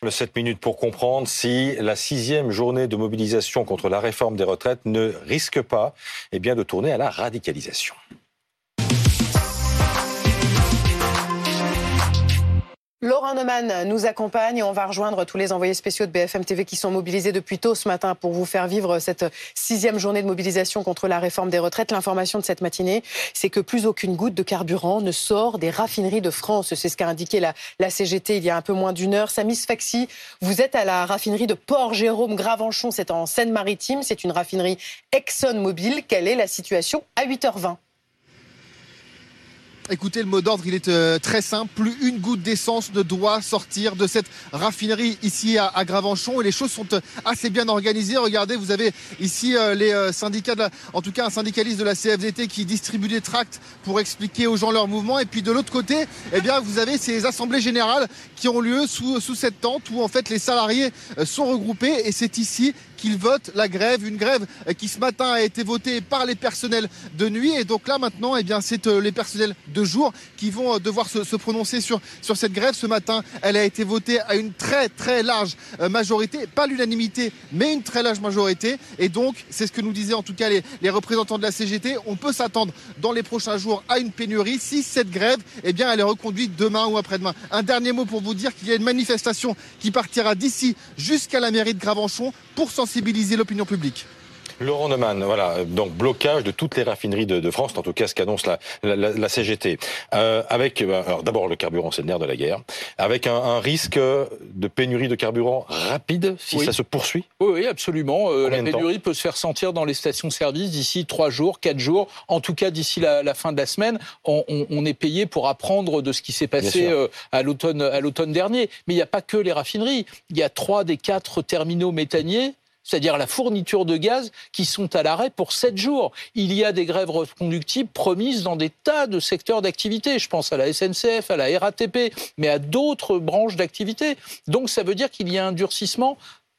Le 7 minutes pour comprendre si la sixième journée de mobilisation contre la réforme des retraites ne risque pas eh de tourner à la radicalisation. Laurent Neumann nous accompagne et on va rejoindre tous les envoyés spéciaux de BFM TV qui sont mobilisés depuis tôt ce matin pour vous faire vivre cette sixième journée de mobilisation contre la réforme des retraites. L'information de cette matinée, c'est que plus aucune goutte de carburant ne sort des raffineries de France. C'est ce qu'a indiqué la, CGT il y a un peu moins d'une heure. Samis Faxi, vous êtes à la raffinerie de Port-Jérôme Gravenchon, c'est en Seine-Maritime, c'est une raffinerie ExxonMobil. Quelle est la situation à 8h20 Écoutez, le mot d'ordre, il est euh, très simple. Plus une goutte d'essence ne doit sortir de cette raffinerie ici à, Gravenchon. Et les choses sont euh, assez bien organisées. Regardez, vous avez ici euh, les syndicats, de en tout cas un syndicaliste de la CFDT qui distribue des tracts pour expliquer aux gens leur mouvement. Et puis de l'autre côté, eh bien, vous avez ces assemblées générales qui ont lieu sous, sous cette tente où en fait les salariés sont regroupés. Et c'est ici qu'ils votent la grève, une grève qui ce matin a été votée par les personnels de nuit. Et donc là maintenant, eh bien, c'est les personnels de jours qui vont euh, devoir se, prononcer sur, cette grève. Ce matin, elle a été votée à une très très large euh, majorité, pas l'unanimité, mais une très large majorité. Et donc, c'est ce que nous disaient en tout cas les, représentants de la CGT. On peut s'attendre dans les prochains jours à une pénurie si cette grève, eh elle est reconduite demain ou après-demain. Un dernier mot pour vous dire qu'il y a une manifestation qui partira d'ici jusqu'à la mairie de Gravenchon pour sensibiliser l'opinion publique. Laurent Neumann, voilà, donc blocage de toutes les raffineries de, France, en tout cas ce qu'annonce la, CGT. Euh, avec, euh, alors d'abord le carburant, c'est le nerf de la guerre, avec un, risque de pénurie de carburant rapide si ça se poursuit? Oui, oui absolument. Euh, la pénurie peut se faire sentir dans les stations-service d'ici trois jours, quatre jours, en tout cas d'ici la, fin de la semaine. On, est payé pour apprendre de ce qui s'est passé à l'automne dernier. Mais il n'y a pas que les raffineries. Il y a trois des quatre terminaux méthaniers c'est-à-dire la fourniture de gaz, qui sont à l'arrêt pour sept jours. Il y a des grèves reconductibles promises dans des tas de secteurs d'activité. Je pense à la SNCF, à la RATP, mais à d'autres branches d'activité. Donc ça veut dire qu'il y a un durcissement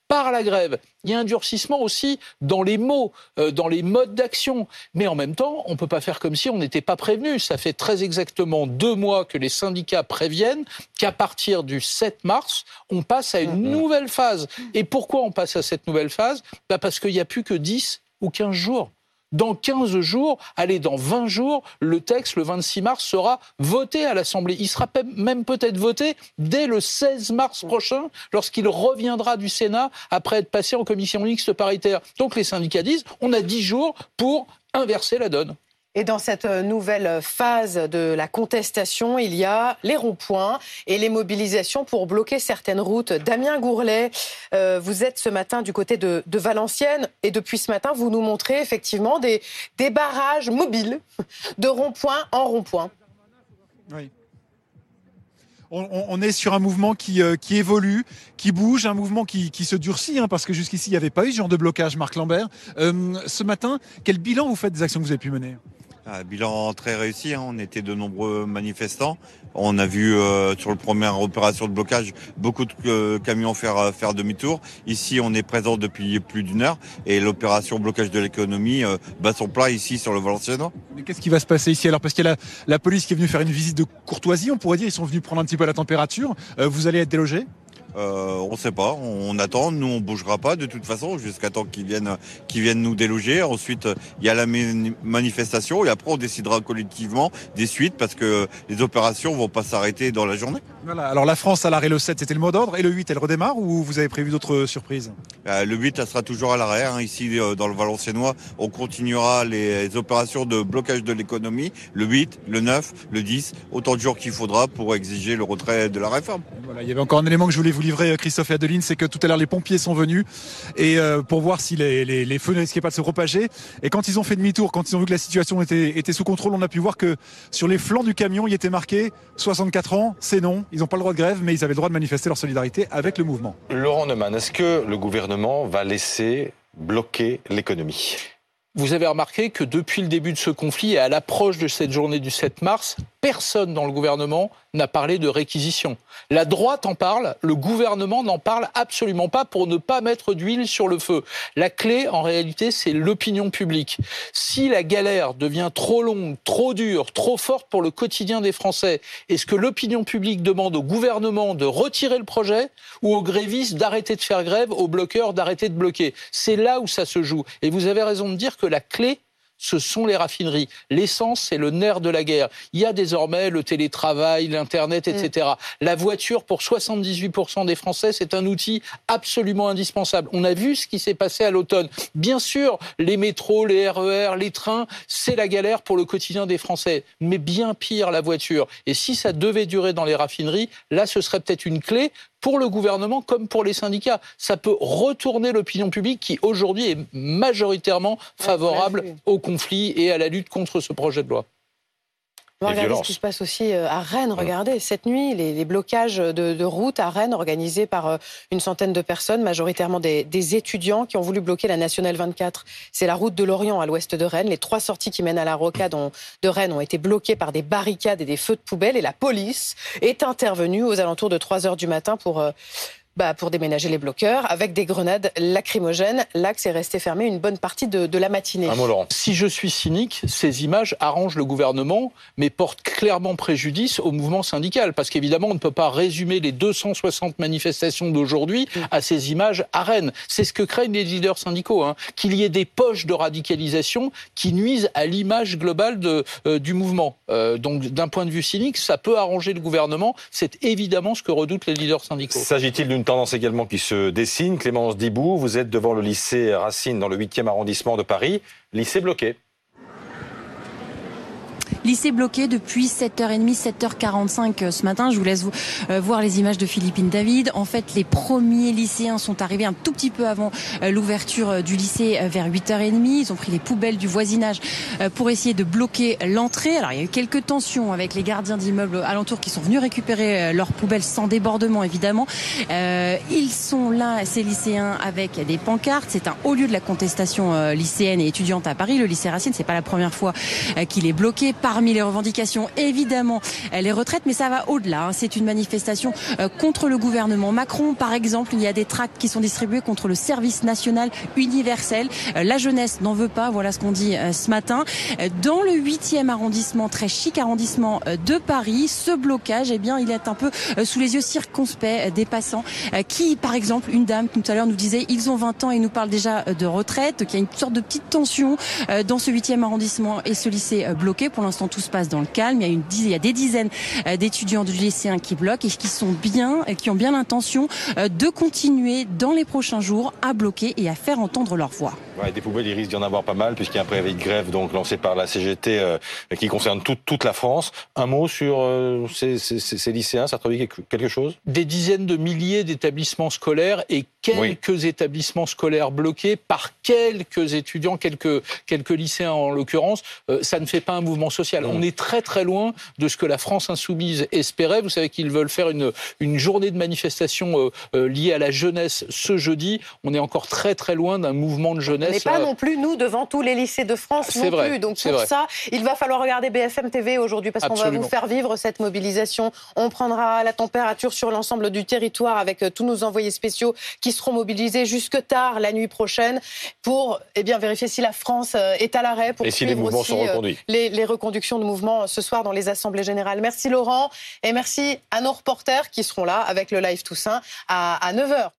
par la grève. Il y a un durcissement aussi dans les mots, euh, dans les modes d'action. Mais en même temps, on ne peut pas faire comme si on n'était pas prévenu. Ça fait très exactement deux mois que les syndicats préviennent qu'à partir du 7 mars, on passe à une mm-hmm. nouvelle phase. Et pourquoi on passe à cette nouvelle phase? Bah Parce qu'il n'y a plus que 10 ou 15 jours. Dans 15 jours, allez, dans 20 jours, le texte, le 26 mars, sera voté à l'Assemblée. Il sera même peut-être voté dès le 16 mars prochain, lorsqu'il reviendra du Sénat après être passé en commission mixte paritaire. Donc les syndicats disent, on a 10 jours pour inverser la donne. Et dans cette nouvelle phase de la contestation, il y a les ronds-points et les mobilisations pour bloquer certaines routes. Damien Gourlet, euh, vous êtes ce matin du côté de, Valenciennes et depuis ce matin, vous nous montrez effectivement des, barrages mobiles de ronds-points en ronds-points. Oui. On, est sur un mouvement qui, euh, qui, évolue, qui bouge, un mouvement qui, se durcit, hein, parce que jusqu'ici, il n'y avait pas eu ce genre de blocage, Marc Lambert. Euh, ce matin, quel bilan vous faites des actions que vous avez pu mener? Un bilan très réussi, hein. on était de nombreux manifestants. On a vu euh, sur la première opération de blocage beaucoup de euh, camions faire euh, faire demi-tour. Ici, on est présent depuis plus d'une heure et l'opération blocage de l'économie bat son plat ici sur le Valenciennois. Mais qu'est-ce qui va se passer ici alors? Parce qu'il y a la, la, police qui est venue faire une visite de courtoisie, on pourrait dire, ils sont venus prendre un petit peu la température. vous allez être délogé euh, on ne sait pas, on attend, nous on bougera pas de toute façon jusqu'à temps qu'ils viennent, qu'ils viennent nous déloger. Ensuite, il y a la manifestation et après on décidera collectivement des suites parce que les opérations vont pas s'arrêter dans la journée. Voilà. Alors la France à l'arrêt le 7, c'était le mot d'ordre et le 8, elle redémarre ou vous avez prévu d'autres surprises? Euh, Le 8, elle sera toujours à l'arrêt. Hein. Ici, euh, dans le Valenciennois, on continuera les opérations de blocage de l'économie le 8, le 9, le 10, autant de jours qu'il faudra pour exiger le retrait de la réforme. Voilà, il y avait encore un élément que je voulais vous livrer, Christophe et Adeline, c'est que tout à l'heure les pompiers sont venus et euh, pour voir si les, feux ne risquaient pas de se propager. Et quand ils ont fait demi-tour, quand ils ont vu que la situation était, était sous contrôle, on a pu voir que sur les flancs du camion, il était marqué 64 ans, c'est non. Ils n'ont pas le droit de grève, mais ils avaient le droit de manifester leur solidarité avec le mouvement. Laurent Neumann, est-ce que le gouvernement va laisser bloquer l'économie? Vous avez remarqué que depuis le début de ce conflit et à l'approche de cette journée du 7 mars, personne dans le gouvernement n'a parlé de réquisition. La droite en parle, le gouvernement n'en parle absolument pas pour ne pas mettre d'huile sur le feu. La clé, en réalité, c'est l'opinion publique. Si la galère devient trop longue, trop dure, trop forte pour le quotidien des Français, est-ce que l'opinion publique demande au gouvernement de retirer le projet ou aux grévistes d'arrêter de faire grève, aux bloqueurs d'arrêter de bloquer? C'est là où ça se joue. Et vous avez raison de dire que la clé, ce sont les raffineries. L'essence, c'est le nerf de la guerre. Il y a désormais le télétravail, l'Internet, etc. La voiture, pour 78% des Français, c'est un outil absolument indispensable. On a vu ce qui s'est passé à l'automne. Bien sûr, les métros, les RER, les trains, c'est la galère pour le quotidien des Français. Mais bien pire, la voiture. Et si ça devait durer dans les raffineries, là, ce serait peut-être une clé pour le gouvernement comme pour les syndicats. Ça peut retourner l'opinion publique qui aujourd'hui est majoritairement favorable au conflit et à la lutte contre ce projet de loi. Regarder ce qui se passe aussi euh, à Rennes. Regardez, cette nuit, les, blocages de, routes à Rennes organisés par euh, une centaine de personnes, majoritairement des, étudiants qui ont voulu bloquer la Nationale 24. C'est la route de Lorient à l'ouest de Rennes. Les trois sorties qui mènent à la rocade de Rennes ont été bloquées par des barricades et des feux de poubelle et la police est intervenue aux alentours de 3 heures du matin pour euh, bah, pour déménager les bloqueurs avec des grenades lacrymogènes. L'axe est resté fermé une bonne partie de, la matinée. Si je suis cynique, ces images arrangent le gouvernement, mais portent clairement préjudice au mouvement syndical. Parce qu'évidemment, on ne peut pas résumer les 260 manifestations d'aujourd'hui à ces images à Rennes. C'est ce que craignent les leaders syndicaux, hein. qu'il y ait des poches de radicalisation qui nuisent à l'image globale de, euh, du mouvement. Euh, donc, d'un point de vue cynique, ça peut arranger le gouvernement. C'est évidemment ce que redoutent les leaders syndicaux. S'agit-il d'une tendance également qui se dessine. Clémence Dibou, vous êtes devant le lycée Racine dans le 8e arrondissement de Paris. Lycée bloqué. Lycée bloqué depuis 7h30, 7h45 euh, ce matin. Je vous laisse euh, voir les images de Philippine David. En fait, les premiers lycéens sont arrivés un tout petit peu avant euh, l'ouverture du lycée vers 8h30. Ils ont pris les poubelles du voisinage pour essayer de bloquer l'entrée. Alors, il y a eu quelques tensions avec les gardiens d'immeubles alentours qui sont venus récupérer leurs poubelles sans débordement, évidemment. Ils sont là, ces lycéens, avec des pancartes. C'est un haut lieu de la contestation lycéenne et étudiante à Paris. Le lycée Racine, c'est pas la première fois qu'il est bloqué Parmi les revendications, évidemment, les retraites, mais ça va au-delà. Hein. C'est une manifestation euh, contre le gouvernement Macron. Par exemple, il y a des tracts qui sont distribués contre le service national universel. Euh, la jeunesse n'en veut pas, voilà ce qu'on dit euh, ce matin. Dans le 8e arrondissement, très chic arrondissement de Paris, ce blocage, eh bien, il est un peu sous les yeux circonspects des passants qui, par exemple, une dame tout à l'heure nous disait, ils ont 20 ans et nous parlent déjà de retraite, qu'il y a une sorte de petite tension dans ce 8e arrondissement et ce lycée bloqué. Pour l'instant, tout se passe dans le calme. Il y a, une, il y a des dizaines euh, d'étudiants du lycéen qui bloquent et qui sont bien, qui ont bien l'intention euh, de continuer dans les prochains jours à bloquer et à faire entendre leur voix. des poubelles, il risque d'y en avoir pas mal puisqu'il y a un préavis de grève donc lancé par la CGT euh, qui concerne toute, toute la France. Un mot sur ces, lycéens, ça traduit quelque chose? Des dizaines de milliers d'établissements scolaires et quelques établissements scolaires bloqués par quelques étudiants, quelques, quelques lycéens en l'occurrence. ça ne fait pas un mouvement social. On est très très loin de ce que la France insoumise espérait. Vous savez qu'ils veulent faire une, une journée de manifestation euh, euh, liée à la jeunesse ce jeudi. On est encore très très loin d'un mouvement de jeunesse. Mais pas euh, non plus nous devant tous les lycées de France non vrai, plus. Donc pour ça, il va falloir regarder BFM TV aujourd'hui parce qu'on va vous faire vivre cette mobilisation. On prendra la température sur l'ensemble du territoire avec tous nos envoyés spéciaux qui seront mobilisés jusque tard la nuit prochaine pour eh bien vérifier si la France est à l'arrêt pour et si les mouvements sont reconduits. Les, les de mouvements ce soir dans les assemblées générales. Merci Laurent et merci à nos reporters qui seront là avec le live Toussaint à 9h.